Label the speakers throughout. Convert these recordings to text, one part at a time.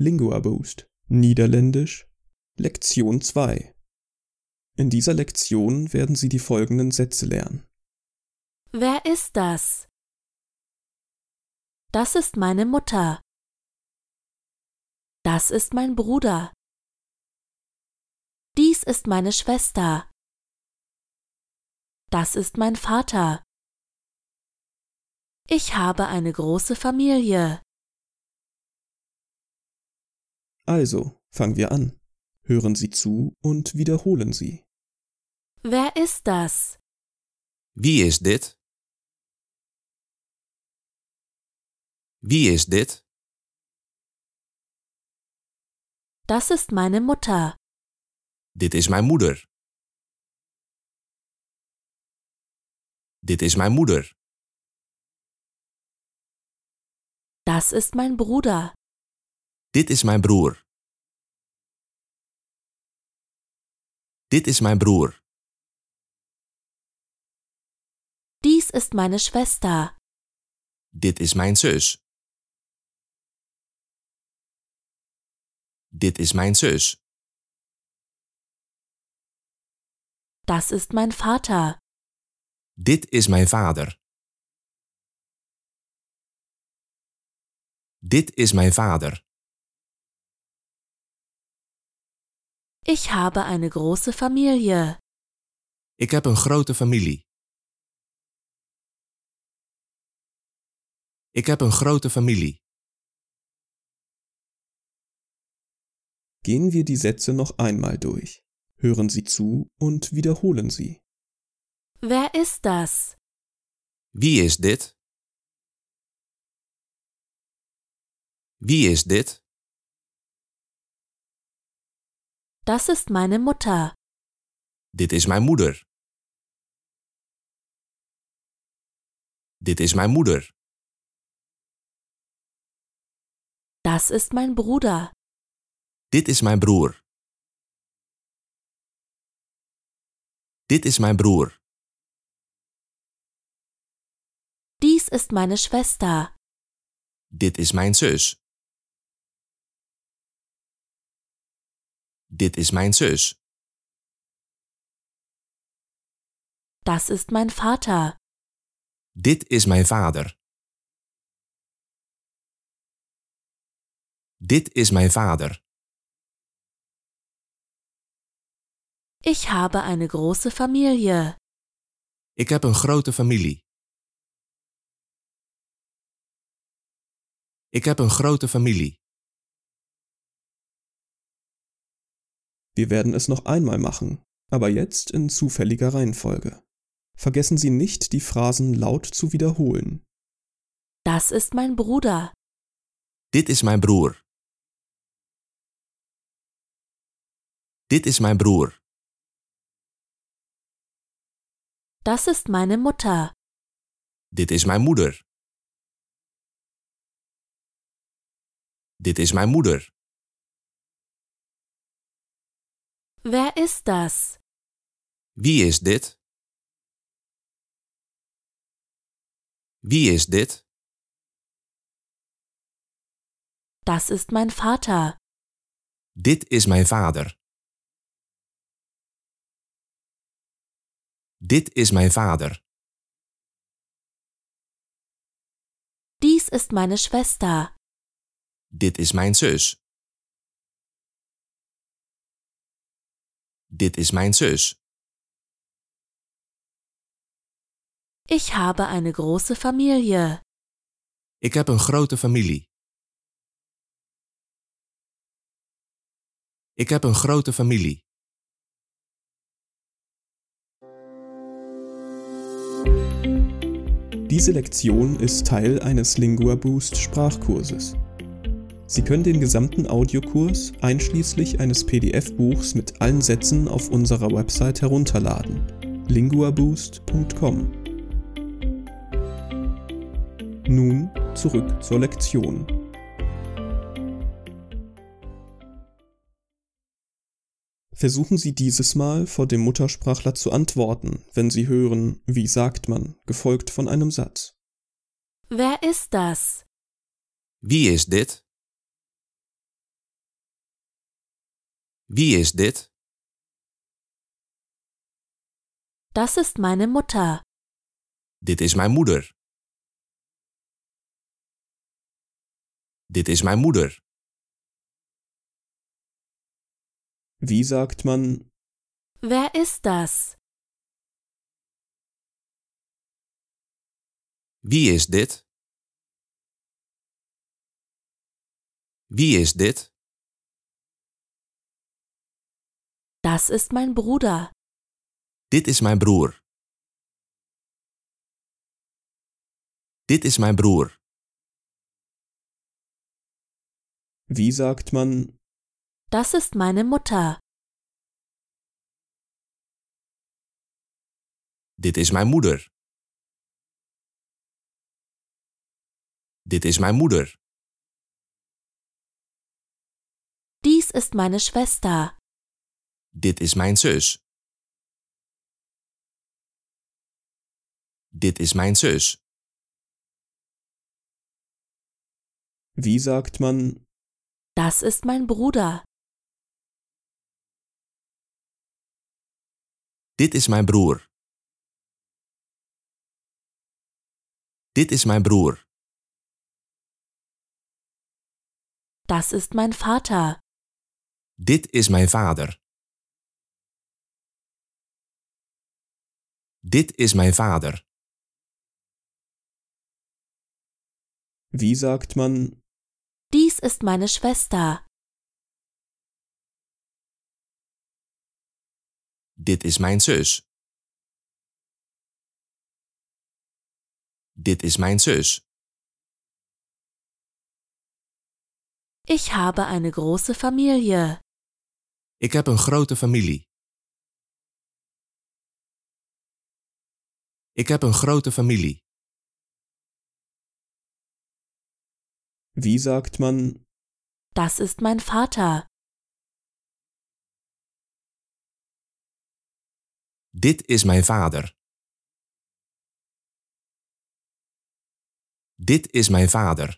Speaker 1: Lingua Boost Niederländisch Lektion 2 In dieser Lektion werden Sie die folgenden Sätze lernen.
Speaker 2: Wer ist das? Das ist meine Mutter. Das ist mein Bruder. Dies ist meine Schwester. Das ist mein Vater. Ich habe eine große Familie.
Speaker 1: Also, fangen wir an. Hören Sie zu und wiederholen Sie.
Speaker 2: Wer ist das?
Speaker 3: Wie is dit? Wie is dit?
Speaker 2: Das ist meine Mutter.
Speaker 3: Dit is mijn moeder. Dit is mijn moeder.
Speaker 2: Das ist mein Bruder.
Speaker 3: Dit is mijn broer. Dit is mijn broer.
Speaker 2: Dies ist meine Schwester.
Speaker 3: Dit is mijn zus. Dit is mijn zus.
Speaker 2: Das ist mein Vater.
Speaker 3: Dit is mijn vader. Dit is mijn vader.
Speaker 2: Ich habe eine große Familie.
Speaker 3: Ik heb een grote familie. Ik heb een grote familie.
Speaker 1: Gehen wir die Sätze noch einmal durch. Hören Sie zu und wiederholen Sie.
Speaker 2: Wer ist das?
Speaker 3: Wie is dit? Wie is dit?
Speaker 2: Das ist meine Mutter.
Speaker 3: Dit is mijn moeder. Dit is mijn moeder.
Speaker 2: Das ist mein Bruder.
Speaker 3: Dit is mijn broer. Dit is mijn broer.
Speaker 2: Dies ist meine Schwester.
Speaker 3: Dit is mijn zus. Dit is mijn zus.
Speaker 2: Das ist mein Vater.
Speaker 3: Dit is mijn vader. Dit is mijn vader.
Speaker 2: Ich habe eine große Familie.
Speaker 3: Ik heb een grote familie. Ik heb een grote familie.
Speaker 1: Wir werden es noch einmal machen, aber jetzt in zufälliger Reihenfolge. Vergessen Sie nicht, die Phrasen laut zu wiederholen.
Speaker 2: Das ist mein Bruder.
Speaker 3: Dit is mijn broer. Dit is mijn broer.
Speaker 2: Das ist meine Mutter.
Speaker 3: Dit is mijn moeder. Dit is mijn moeder.
Speaker 2: Wer ist das?
Speaker 3: Wie is dit? Wie is dit?
Speaker 2: Das ist mein Vater.
Speaker 3: Dit is mijn vader. Dit is mijn vader.
Speaker 2: Dies ist meine Schwester.
Speaker 3: Dit is mijn zus. Dit is mijn zus.
Speaker 2: Ich habe eine große Familie.
Speaker 3: Ik heb een grote familie. Ik heb een grote familie.
Speaker 1: Diese Lektion ist Teil eines Lingua Boost Sprachkurses. Sie können den gesamten Audiokurs einschließlich eines PDF-Buchs mit allen Sätzen auf unserer Website herunterladen. linguaboost.com Nun zurück zur Lektion. Versuchen Sie dieses Mal vor dem Muttersprachler zu antworten, wenn Sie hören, wie sagt man, gefolgt von einem Satz.
Speaker 2: Wer ist das?
Speaker 3: Wie is dit? Wie is dit?
Speaker 2: Das ist meine Mutter.
Speaker 3: Dit is mijn moeder. Dit is mijn moeder.
Speaker 1: Wie sagt man,
Speaker 2: Wer ist das?
Speaker 3: Wie is dit? Wie is dit?
Speaker 2: Das ist mein Bruder.
Speaker 3: Dit is mijn broer. Dit is mijn broer.
Speaker 1: wie sagt man,
Speaker 2: Das ist meine Mutter.
Speaker 3: Dit is mijn moeder. Dit is mijn moeder.
Speaker 2: Dies ist meine Schwester.
Speaker 3: Dit is mijn zus. Dit is mijn zus.
Speaker 1: wie sagt man,
Speaker 2: Das ist mein Bruder.
Speaker 3: Dit is mijn broer. Dit is mijn broer.
Speaker 2: Das ist mein Vater.
Speaker 3: Dit is mijn vader. Dit is mijn vader.
Speaker 1: wie sagt man,
Speaker 2: Dies ist meine Schwester.
Speaker 3: Dit is mijn zus. Dit is mijn zus.
Speaker 2: Ich habe eine große Familie.
Speaker 3: Ik heb een grote familie. Ik heb een grote familie.
Speaker 1: wie sagt man,
Speaker 2: Das ist mein Vater.
Speaker 3: Dit is mijn vader. Dit is mijn vader.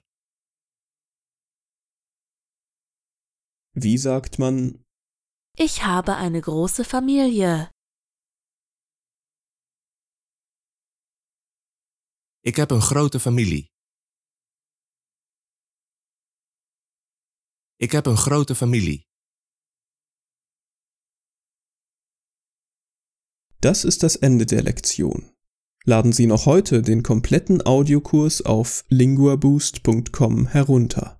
Speaker 1: wie sagt man,
Speaker 2: Ich habe eine große Familie.
Speaker 3: Ik heb een grote familie. Ik heb een grote familie.
Speaker 1: Das ist das Ende der Lektion. Laden Sie noch heute den kompletten Audiokurs auf linguaboost.com herunter.